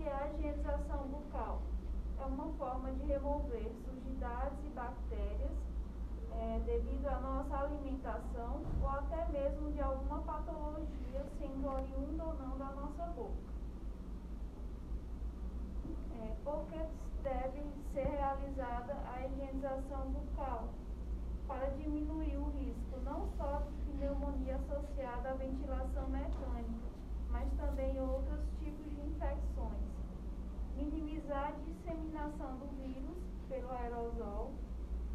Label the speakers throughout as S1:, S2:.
S1: que a higienização bucal? É uma forma de remover sujidades e bactérias é, devido à nossa alimentação ou até mesmo de alguma patologia, sendo oriunda ou não da nossa boca. É, porque deve ser realizada a higienização bucal para diminuir o risco não só de pneumonia associada à ventilação mecânica, mas também outros tipos de infecções. Minimizar a disseminação do vírus pelo aerosol,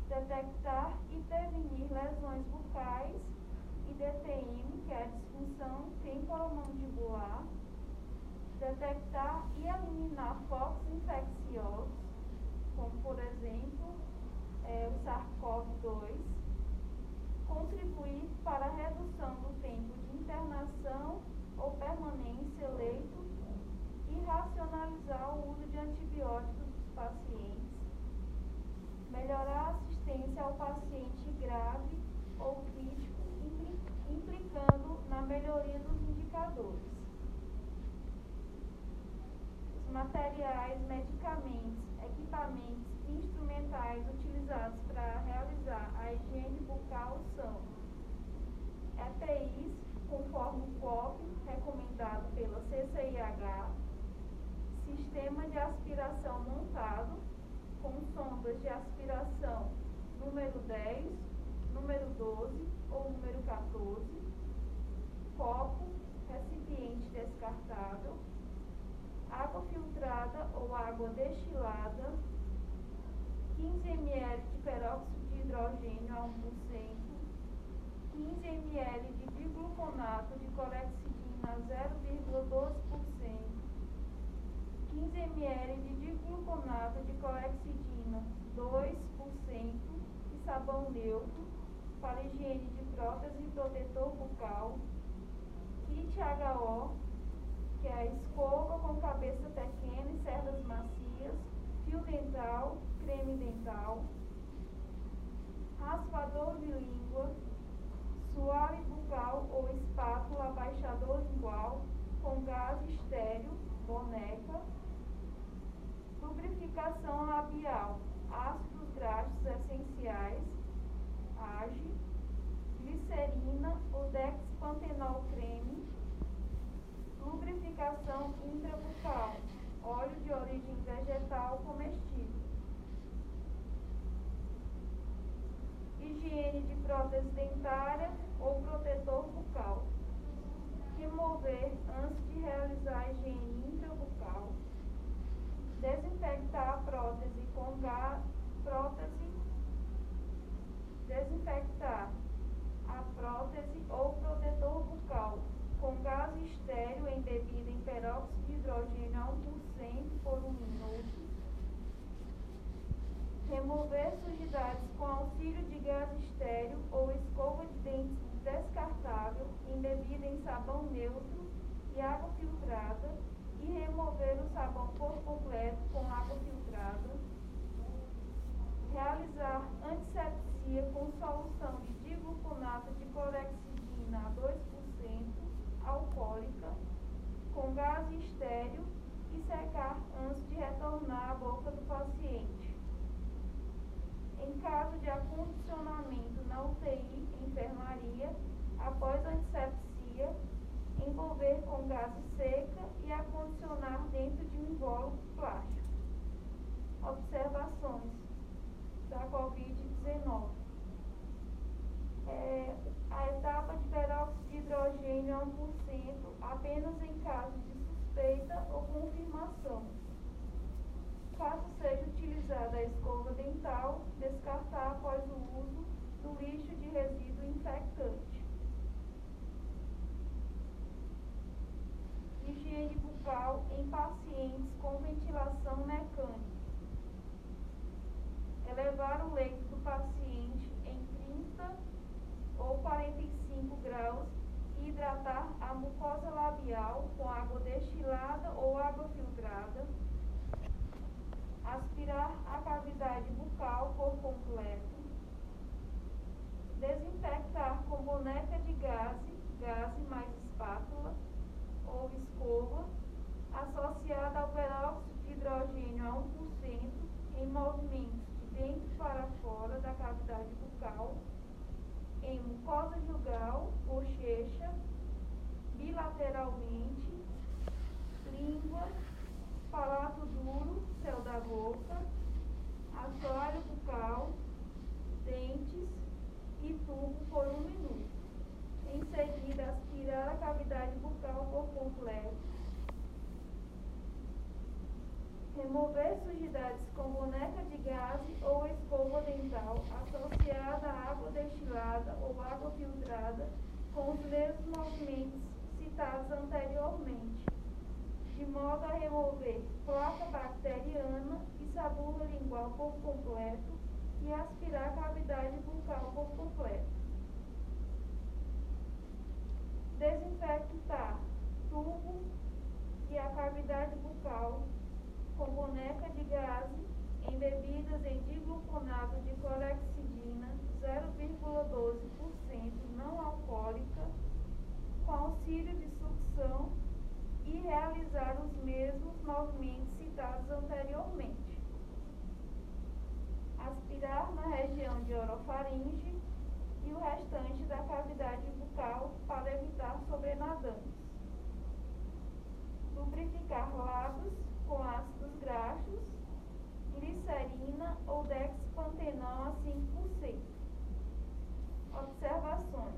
S1: detectar e prevenir lesões bucais e DTM, que é a disfunção temporomandibular, detectar e eliminar focos infecciosos, como por exemplo é, o SARS-CoV-2, contribuir para a redução do tempo de internação ou permanência leito e racionalizar o uso de antibióticos dos pacientes, melhorar a assistência ao paciente grave ou crítico, implicando na melhoria dos indicadores. Os materiais, medicamentos, equipamentos e instrumentais utilizados para realizar a higiene bucal são EPIs, conforme o COP recomendado pela CCIH, sistema de aspiração montado, com sondas de aspiração. Número 10, número 12 ou número 14, copo, recipiente descartável, água filtrada ou água destilada, 15 ml de peróxido de hidrogênio a 1%, 15 ml de bigluconato de clorexidina a 0,12%, 15 ml de digluconato de clorexidina 2% e sabão neutro para higiene de prótese e protetor bucal, kit HO, que é a escova com cabeça pequena e cerdas macias, fio dental, creme dental, raspador de língua, suave bucal ou espátula abaixador lingual com gás estéreo, boneca, lubrificação labial, ácidos graxos essenciais, age, glicerina ou dexpantenol creme, lubrificação intrabucal, óleo de origem vegetal comestível. Higiene de prótese dentária ou protetor bucal. Remover antes de realizar a higiene intrabucal. Desinfectar a prótese com gás, prótese, desinfectar a prótese ou protetor bucal com gás estéreo embebido em peróxido de hidrogênio a 1% por um minuto. Remover sujidades com auxílio de gás estéreo ou escova de dentes descartável embebida em sabão neutro e água filtrada e remover o sabão por completo com água filtrada. Realizar antisepsia com solução de digluconato de clorexidina a 2% alcoólica com gás estéreo e secar antes de retornar à boca do paciente. Em caso de acondicionamento na UTI, enfermaria, após a antisepsia, envolver com gase seca e acondicionar dentro de um invólucro plástico. Observações da Covid-19. É, a etapa de peróxido de hidrogênio a 1% apenas em caso de suspeita ou confirmação. Caso seja utilizada a escova dental, descartar após o uso do lixo de resíduo infectante. Em pacientes com ventilação mecânica. Elevar o leito do paciente em 30 ou 45 graus e hidratar a mucosa labial com água destilada ou água filtrada. Aspirar a cavidade bucal por completo. Desinfectar com boneca de gás, gás mais espátula ou escova associada ao peróxido de hidrogênio a 1% em movimentos de dentro para fora da cavidade bucal, em mucosa jugal, bochecha, bilateralmente, língua, palato duro, céu da boca, assoalho bucal, dentes e tubo por um minuto. Em seguida, aspirar a cavidade bucal por completo. Remover sujidades com boneca de gás ou escova dental associada a água destilada ou água filtrada com os mesmos movimentos citados anteriormente, de modo a remover placa bacteriana e sabula lingual por completo e aspirar cavidade bucal por completo. Desinfectar tubo e a cavidade bucal com boneca de gás embebidas em digluconato de clorexidina 0,12% não alcoólica com auxílio de sucção e realizar os mesmos movimentos citados anteriormente. Aspirar na região de orofaringe e o restante da cavidade bucal para evitar sobrenadantes. Lubrificar lábios com ácidos graxos, glicerina ou dexpantenol a 5%. Observações.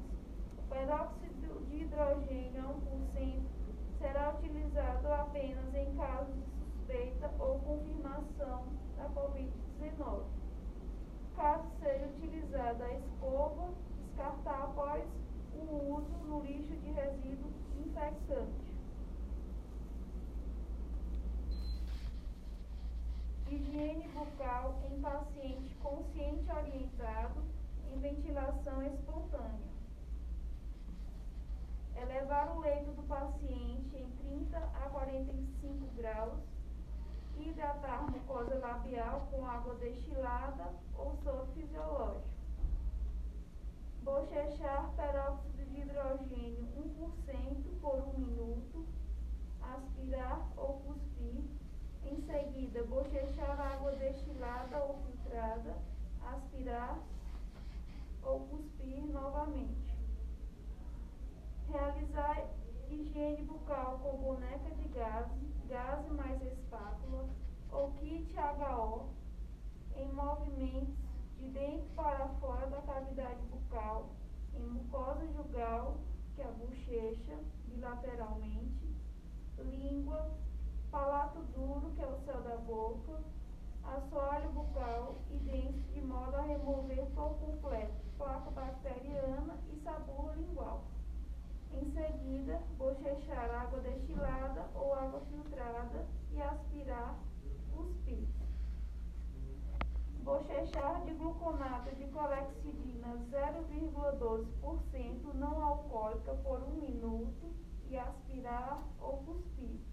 S1: O peróxido de hidrogênio a 1% será utilizado apenas em casos de suspeita ou confirmação da Covid-19. Caso seja utilizada a escova, descartar após o uso no lixo de resíduo infectante. Higiene bucal em paciente consciente orientado em ventilação espontânea. Elevar o leito do paciente em 30 a 45 graus. Hidratar mucosa labial com água destilada ou soro fisiológico. Bochechar peróxido de hidrogênio 1% por um minuto. Aspirar ou cuspir em seguida, bochechar água destilada ou filtrada, aspirar ou cuspir novamente. Realizar higiene bucal com boneca de gás, gás mais espátula ou kit HO em movimentos de dentro para fora da cavidade bucal, em mucosa jugal, que é a bochecha, bilateralmente, língua, palato duro, que é o céu da boca, assoalho bucal e dentes, de modo a remover por completo placa bacteriana e sabor lingual. Em seguida, bochechar água destilada ou água filtrada e aspirar os pis. Bochechar de gluconato de clorexidina 0,12% não alcoólica por um minuto e aspirar ou cuspir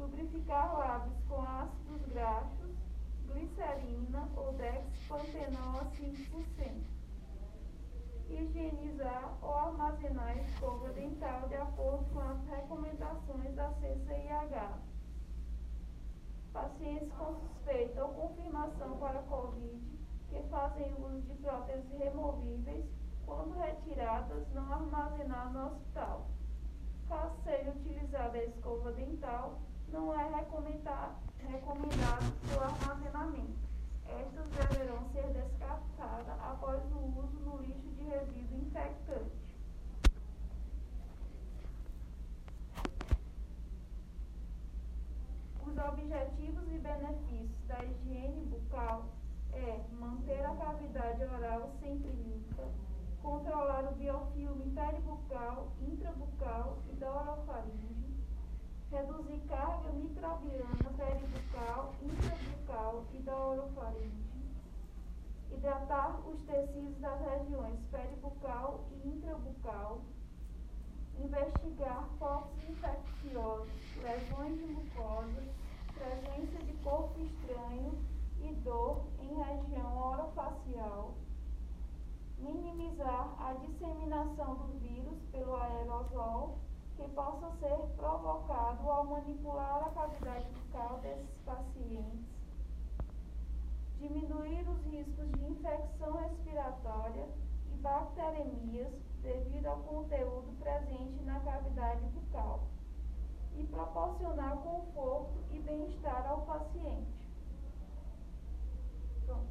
S1: lubrificar lábios com ácidos graxos, glicerina ou dexpantenol a 5%. Higienizar ou armazenar a escova dental de acordo com as recomendações da CCIH. Pacientes com suspeita ou confirmação para COVID que fazem uso de próteses removíveis, quando retiradas, não armazenar no hospital. Caso seja utilizada a escova dental, não é recomendado, recomendado seu armazenamento. Estas deverão ser descartadas após o uso no lixo de resíduo infectante. Os objetivos e benefícios da higiene bucal é manter a cavidade oral sempre limpa, controlar o biofilme peribucal, intrabucal e da orofaringe, reduzir carga microbiana peribucal, intrabucal e da orofaringe, hidratar os tecidos das regiões peribucal e intrabucal, investigar focos infecciosos, lesões de mucosa, presença de corpo estranho e dor em região orofacial, minimizar a disseminação do vírus pelo aerosol que possa ser provocado ao manipular a cavidade bucal desses pacientes, diminuir os riscos de infecção respiratória e bacteremias devido ao conteúdo presente na cavidade bucal e proporcionar conforto e bem-estar ao paciente. Pronto.